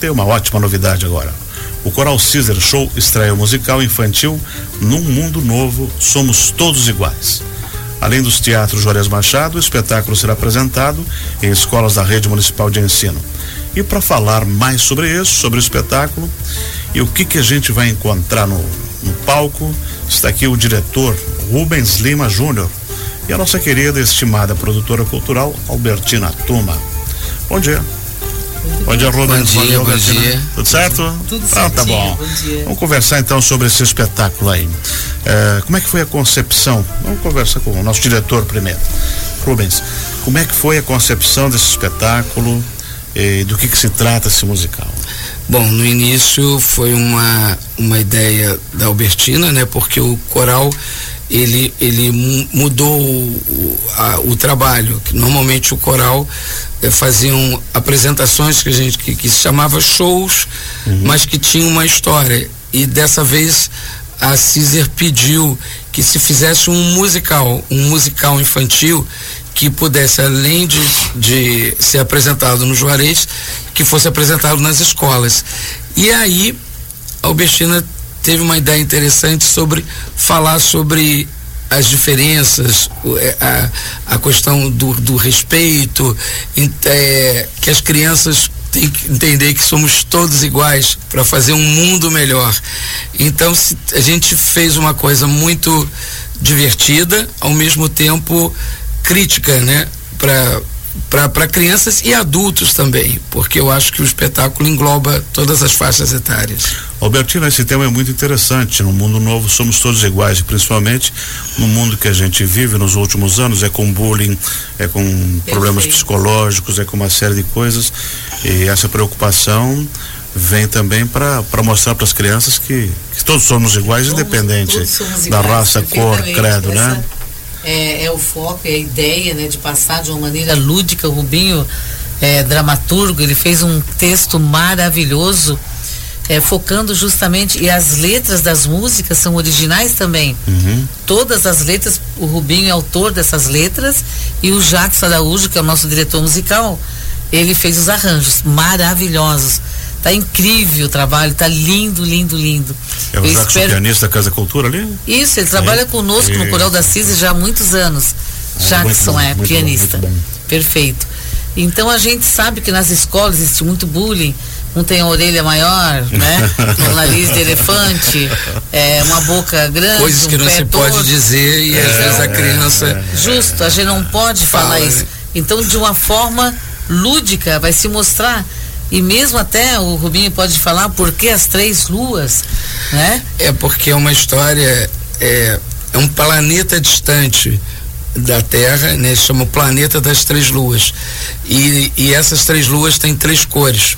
Tem uma ótima novidade agora. O Coral Caesar Show estreia o musical infantil Num Mundo Novo Somos Todos Iguais. Além dos teatros Juarez Machado, o espetáculo será apresentado em escolas da rede municipal de ensino. E para falar mais sobre isso, sobre o espetáculo e o que que a gente vai encontrar no, no palco, está aqui o diretor Rubens Lima Júnior e a nossa querida estimada produtora cultural Albertina Tuma. Bom dia. Bom dia, Rubens. Bom dia, bom dia. Tudo certo? Tudo ah, certo. tá bom. Bom dia. Vamos conversar então sobre esse espetáculo aí. Eh, como é que foi a concepção? Vamos conversar com o nosso diretor primeiro. Rubens, como é que foi a concepção desse espetáculo e do que que se trata esse musical? Bom, no início foi uma, uma ideia da Albertina, né? Porque o coral ele, ele mu- mudou o, a- o trabalho. Que normalmente o coral eh, faziam apresentações que a gente que, que se chamava shows, mas que tinham uma história. E dessa vez a Caesar pediu que se fizesse um musical, um musical infantil que pudesse, além de, de ser apresentado no Juarez, que fosse apresentado nas escolas. E aí a Albertina teve uma ideia interessante sobre falar sobre as diferenças, é, a, a questão do, do respeito, é, que as crianças têm que entender que somos todos iguais para fazer um mundo melhor. Então a gente fez uma coisa muito divertida, ao mesmo tempo crítica, né? Para para crianças e adultos também, porque eu acho que o espetáculo engloba todas as faixas etárias. Albertina, esse tema é muito interessante. No mundo novo somos todos iguais, e principalmente no mundo que a gente vive nos últimos anos, é com bullying, é com problemas psicológicos, é com uma série de coisas. E essa preocupação vem também para mostrar para as crianças que, que todos somos iguais, Somos- independente somos da iguais, raça, cor, credo, né? É, é o foco, é a ideia, né, de passar de uma maneira lúdica. O Rubinho, é, dramaturgo, ele fez um texto maravilhoso, é, focando justamente e as letras das músicas são originais também. Uhum. Todas as letras, o Rubinho é autor dessas letras e o Jacques Araújo, que é o nosso diretor musical, ele fez os arranjos maravilhosos. Tá incrível o trabalho, tá lindo, lindo, lindo. É o Eu Jacques, espero- pianista da Casa Cultura ali? isso, ele trabalha É. conosco no. Coral da Cisa já há muitos anos. Ah, Jackson bom, é pianista. bom. Perfeito. Então a gente sabe que nas escolas existe muito bullying. Um tem a orelha maior, né? um nariz de elefante, é, uma boca grande. Coisas que um não pé se pode dizer e às vezes a criança. Justo, a gente não pode falar Fala, isso. né? Então, de uma forma lúdica, vai se mostrar. E mesmo até o Rubinho pode falar por que as três luas, né? É porque é uma história, é, é um planeta distante da Terra, né? Chama o planeta das três luas. E, e essas três luas têm três cores: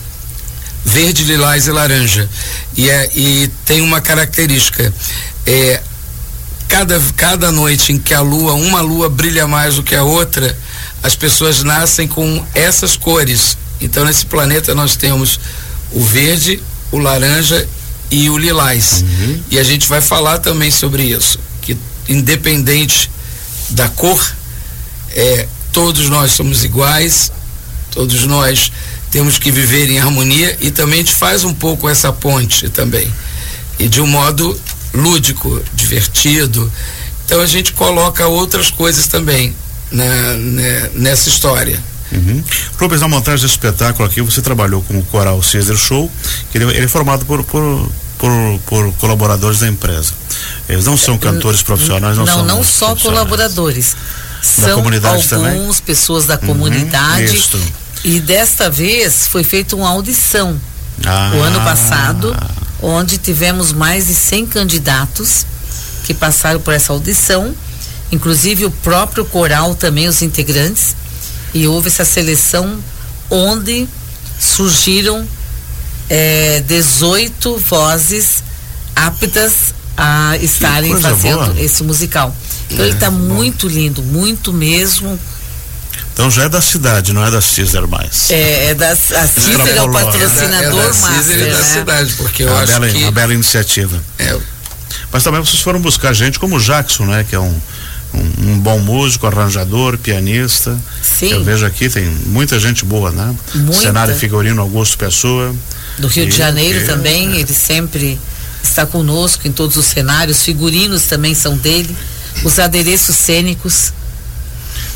verde, lilás e laranja. E, é, e tem uma característica. É, cada, cada noite em que a lua, uma lua brilha mais do que a outra, as pessoas nascem com essas cores. Então nesse planeta nós temos o verde, o laranja e o lilás. E a gente vai falar também sobre isso, que independente da cor, é, todos nós somos iguais, todos nós temos que viver em harmonia e também a gente faz um pouco essa ponte também. E de um modo lúdico, divertido. Então a gente coloca outras coisas também na, né, nessa história. Uhum. Rubens, na montagem desse espetáculo aqui, você trabalhou com o Coral Caesar Show, que ele, ele é formado por, por, por, por colaboradores da empresa. Eles não são cantores profissionais, não, não, são não músicos só colaboradores. São comunidade também? alguns pessoas da comunidade. isso. E desta vez foi feita uma audição Ah, o ano passado, onde tivemos mais de 100 candidatos que passaram por essa audição, inclusive o próprio coral também, os integrantes, e houve essa seleção onde surgiram eh, 18 vozes aptas a estarem fazendo boa. esse musical. Então ele está muito lindo, muito mesmo. Então já é da cidade, não é da Caesar mais. É, é da, a Cícero é o Extrapolou. patrocinador é da, é da master, Cisne e da né? cidade, porque eu uma, acho bela, que uma bela iniciativa. é, Mas também vocês foram buscar gente como o Jackson, né? Que é um, um, um bom músico, arranjador, pianista. Sim. Eu vejo aqui, tem muita gente boa, né? Muita. Cenário figurino Augusto Pessoa. do Rio de Janeiro também, ele sempre está conosco em todos os cenários, figurinos também são dele, os adereços cênicos.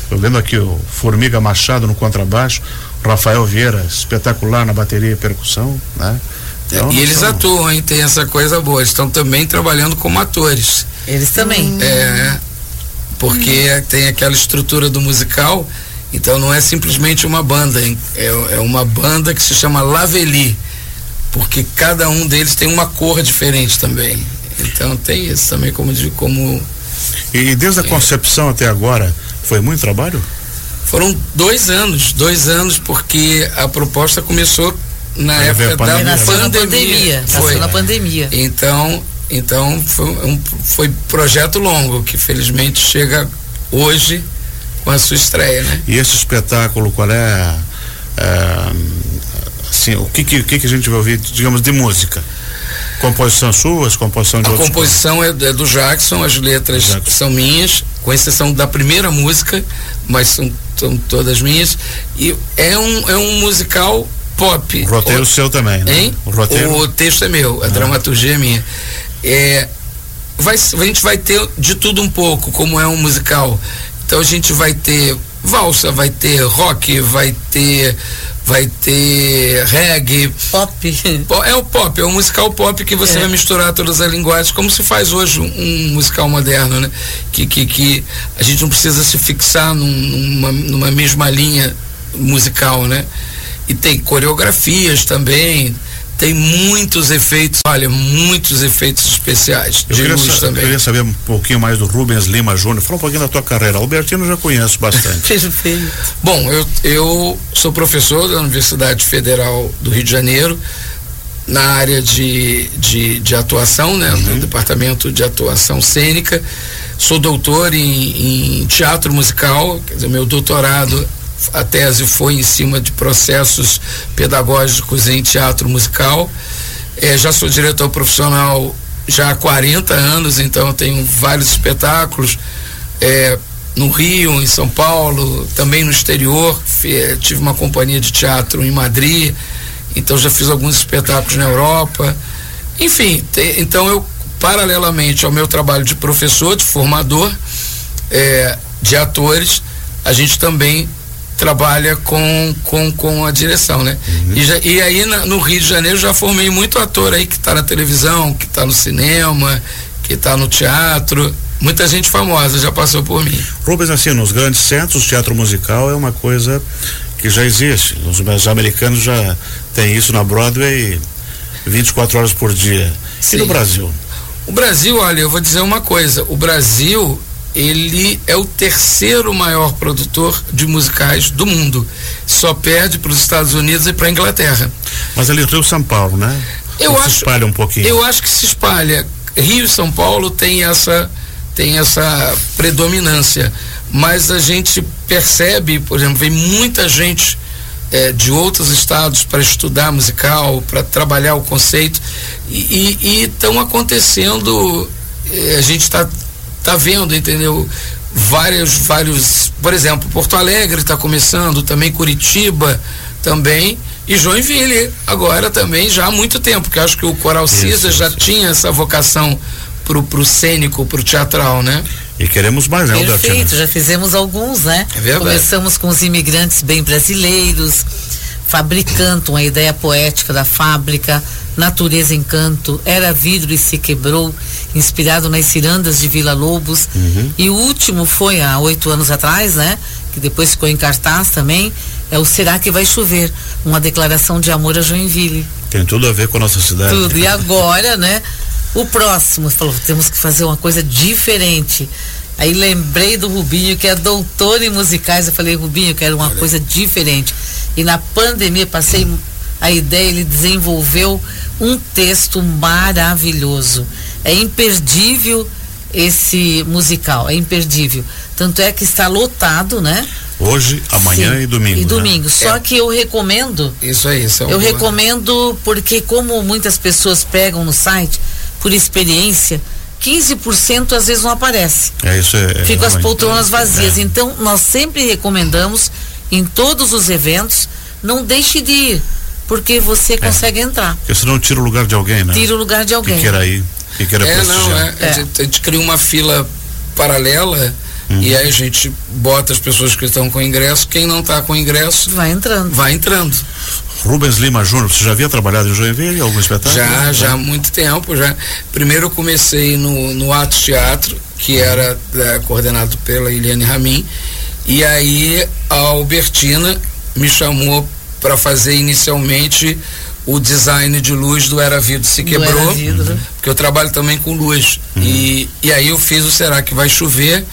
Eu lembro aqui o Formiga Machado no contrabaixo, Rafael Vieira, espetacular na bateria e percussão, né? Então, e eles são... atuam, hein? Tem essa coisa boa. Eles estão também trabalhando como atores. Eles também. É. Porque hum. tem aquela estrutura do musical, então não é simplesmente uma banda, é, é uma banda que se chama Laveli, porque cada um deles tem uma cor diferente também. Então tem isso também como de como. E desde a é. concepção até agora, foi muito trabalho? Foram dois anos, dois anos, porque a proposta começou na Aí época da pandemia. pandemia. pandemia. Foi na pandemia. Então, então foi um foi projeto longo que felizmente chega hoje com a sua estreia, né? E esse espetáculo, qual é, é assim, o que, que que a gente vai ouvir, digamos, de música? Composição suas, composição de A outros composição é, é, do Jackson, as letras Jackson. são minhas, com exceção da primeira música, mas são, são todas minhas. E é um, é um musical pop. O roteiro o, seu também, né? Hein? O, roteiro? o texto é meu, a ah. dramaturgia é minha. É, vai, a gente vai ter de tudo um pouco, como é um musical. Então a gente vai ter valsa, vai ter rock, vai ter vai ter reggae. Pop. É o pop, é um musical pop que você é. vai misturar todas as linguagens, como se faz hoje um, um, musical moderno, né? Que, que, que a gente não precisa se fixar num, numa, numa mesma linha musical, né? E tem coreografias também, tem muitos efeitos, olha, muitos efeitos especiais. Eu, queria, sa também. eu queria saber um pouquinho mais do Rubens Lima Júnior. Fala um pouquinho da tua carreira. Albertino eu já conheço bastante. Perfeito. Bom, eu, eu sou professor da Universidade Federal do Rio de Janeiro, na área de, de, de atuação, né? Uhum. No departamento de atuação cênica. Sou doutor em, em teatro musical, quer dizer, meu doutorado a tese foi em cima de processos pedagógicos em teatro musical. É, já sou diretor profissional já há 40 anos, então tenho vários espetáculos é, no Rio, em São Paulo, também no exterior. Tive uma companhia de teatro em Madrid, então já fiz alguns espetáculos na Europa. Enfim, te, então eu, paralelamente ao meu trabalho de professor, de formador é, de atores, a gente também trabalha com, com, com a direção, né? Uhum. E, já, e aí na, no Rio de Janeiro já formei muito ator aí que está na televisão, que está no cinema, que está no teatro. Muita gente famosa já passou por mim. Rubens, assim, nos grandes centros, teatro musical é uma coisa que já existe. Os, os americanos já têm isso na Broadway 24 horas por dia. Sim. E no Brasil? O Brasil, olha, eu vou dizer uma coisa. O Brasil ele é o terceiro maior produtor de musicais do mundo. Só perde para os Estados Unidos e para a Inglaterra. Mas ali Rio São Paulo, né? Eu Ou acho, se espalha um pouquinho. Eu acho que se espalha. Rio e São Paulo tem essa tem essa predominância, mas a gente percebe, por exemplo, vem muita gente é, de outros estados para estudar musical, para trabalhar o conceito e estão acontecendo. É, a gente está tá vendo, entendeu? Vários, vários, por exemplo, Porto Alegre está começando, também Curitiba também e Joinville agora também já há muito tempo, porque acho que o Coral Cisa já tinha essa vocação pro, pro cênico, pro teatral, né? E queremos mais, né, Perfeito, já fizemos alguns, né? É verdade. Começamos com os imigrantes bem brasileiros, fabricando uma ideia poética da fábrica, Natureza Encanto, Era Vidro e Se Quebrou, inspirado nas cirandas de Vila Lobos. Uhum. E o último foi há oito anos atrás, né? Que depois ficou em cartaz também. É o Será que Vai Chover? Uma declaração de amor a Joinville. Tem tudo a ver com a nossa cidade. Tudo. E agora, né? O próximo falou: temos que fazer uma coisa diferente. Aí lembrei do Rubinho, que é doutor em musicais. Eu falei, Rubinho, eu quero uma Olha. coisa diferente. E na pandemia passei a ideia, ele desenvolveu um texto maravilhoso. É imperdível esse musical, é imperdível. Tanto é que está lotado, né? Hoje, amanhã Sim, e domingo. E né? domingo. Né? Só é. que eu recomendo. Isso aí, isso é Eu recomendo porque, como muitas pessoas pegam no site, por experiência, 15% às vezes não aparece. É isso é. Ficam as poltronas vazias. É. Então, nós sempre recomendamos, em todos os eventos, não deixe de ir porque você consegue entrar. Porque senão tira o lugar de alguém, né? Tira o lugar de alguém. Que queira ir, que queira É, não, prestigiar. é. A, gente, a gente cria uma fila paralela e aí a gente bota as pessoas que estão com ingresso, quem não está com ingresso Vai entrando. vai entrando. Rubens Lima Júnior, você já havia trabalhado em Joinville, em algum espetáculo? Já, já há muito tempo. já Primeiro eu comecei no, no Atos Teatro, que era é, coordenado pela Eliane Ramin, e aí a Albertina me chamou para fazer inicialmente o design de luz do Era Vidro Se Quebrou, Era Vidro. porque eu trabalho também com luz. E, e aí eu fiz o Será que Vai Chover,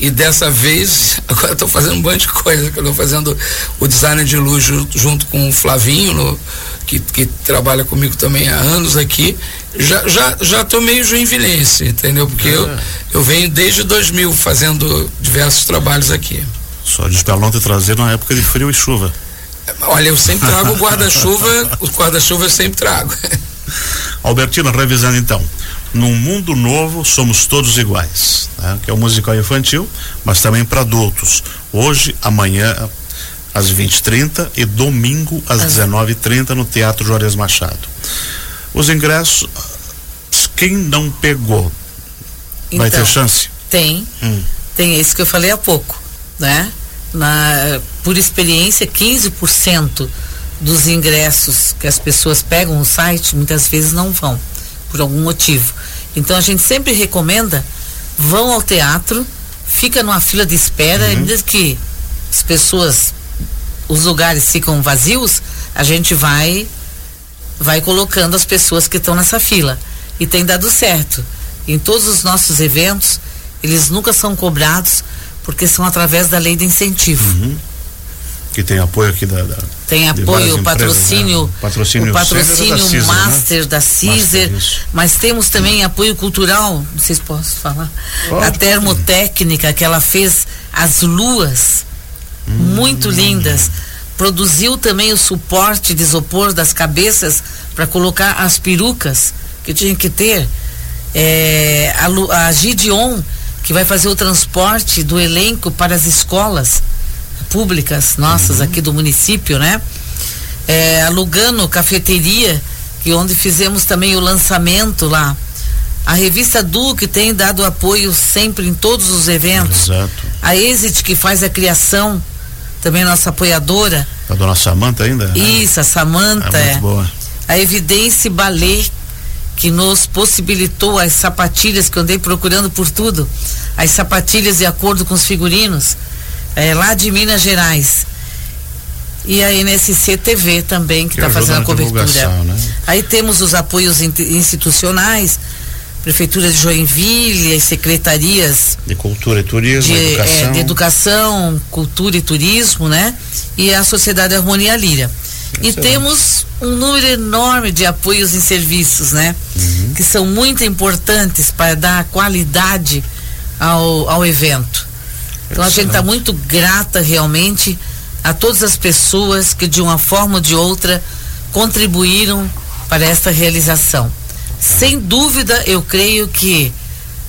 e dessa vez, agora estou fazendo um monte de coisa, que eu estou fazendo o design de luz ju- junto com o Flavinho, no- que, que trabalha comigo também há anos aqui. Já, já, já tô meio joinvilense, entendeu? Porque eu, eu venho desde 2000 fazendo diversos trabalhos aqui. Só de espelão te trazer na época de frio e chuva. Olha, eu sempre trago o guarda-chuva, o guarda-chuva eu sempre trago. Albertina, revisando então. Num mundo novo, somos todos iguais. né? Que é um musical infantil, mas também para adultos. Hoje, amanhã, às 20h30 e domingo, às 19h30, no Teatro Juarez Machado. Os ingressos, quem não pegou, vai Então, ter chance? Tem. Hum. Tem esse que eu falei há pouco, né? Na, por experiência, 15% dos ingressos que as pessoas pegam no site muitas vezes não vão, por algum motivo. Então a gente sempre recomenda, vão ao teatro, fica numa fila de espera, e mesmo que as pessoas, os lugares ficam vazios, a gente vai vai colocando as pessoas que estão nessa fila. E tem dado certo. Em todos os nossos eventos, eles nunca são cobrados porque são através da lei de incentivo. Que tem apoio aqui da. da Tem apoio, o patrocínio, né? Patrocínio o patrocínio Caesar da Caesar, né? master da Caesar, Master, mas temos também apoio cultural, não sei se posso falar, Pode, a termotécnica que ela fez as luas Hum. muito lindas, produziu também o suporte de isopor das cabeças para colocar as perucas que tinha que ter, É, a, a Gideon que vai fazer o transporte do elenco para as escolas públicas nossas Uhum. aqui do município, né? É, a Lugano Cafeteria, que onde fizemos também o lançamento lá. A revista Du, que tem dado apoio sempre em todos os eventos. Exato. A Exit, que faz a criação, também nossa apoiadora. A dona Samanta ainda? né? Isso, a Samanta. É muito é. boa. A Evidência Ballet, que nos possibilitou as sapatilhas que eu andei procurando por tudo. As sapatilhas de acordo com os figurinos, é, lá de Minas Gerais. E a NSC TV também, que está ajuda fazendo a cobertura. né? Aí temos os apoios in- institucionais, Prefeitura de Joinville, as secretarias De cultura e turismo, de educação. eh, de educação, cultura e turismo, né? E a Sociedade Harmonia Líria. E temos um número enorme de apoios em serviços, né? Uhum. Que são muito importantes para dar qualidade ao, ao evento. Então a gente está muito grata realmente a todas as pessoas que de uma forma ou de outra contribuíram para esta realização. Sem dúvida, eu creio que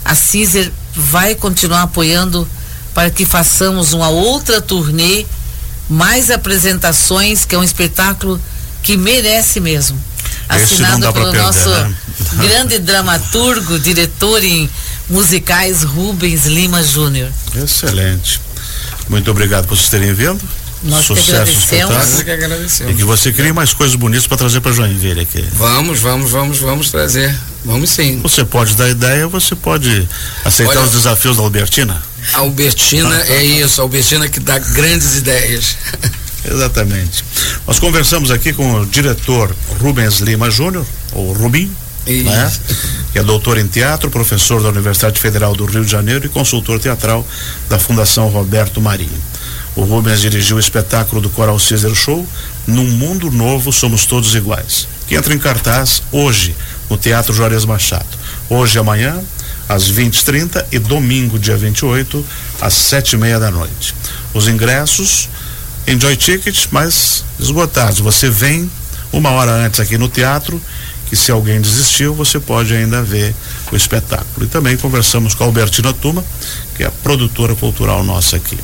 a Cizer vai continuar apoiando para que façamos uma outra turnê, mais apresentações, que é um espetáculo que merece mesmo. Não Assinado pelo perder, nosso né? grande dramaturgo, diretor em musicais Rubens Lima Júnior. Excelente. Muito obrigado por vocês terem vindo. Nós que Sucesso no agradecemos. Espetáculo. que E que você crie mais coisas bonitas para trazer para Joinville aqui. Vamos, vamos, vamos, vamos trazer. Vamos sim. Você pode dar ideia, você pode aceitar Olha- os desafios da Albertina. A Albertina é isso, a Albertina que dá grandes ideias. Exatamente. Nós conversamos aqui com o diretor Rubens Lima Júnior, ou Rubim, Isso. né? que é doutor em teatro, professor da Universidade Federal do Rio de Janeiro e consultor teatral da Fundação Roberto Marinho. O Rubens dirigiu o espetáculo do Coral Caesar Show Num Mundo Novo Somos Todos Iguais, que entra em cartaz hoje no Teatro Juarez Machado. Hoje e amanhã, às 20h30 e domingo, dia 28, às sete e meia da noite. Os ingressos, Enjoy Ticket, mas esgotados. Você vem uma hora antes aqui no teatro, que se alguém desistiu, você pode ainda ver o espetáculo. E também conversamos com a Albertina Tuma, que é a produtora cultural nossa aqui.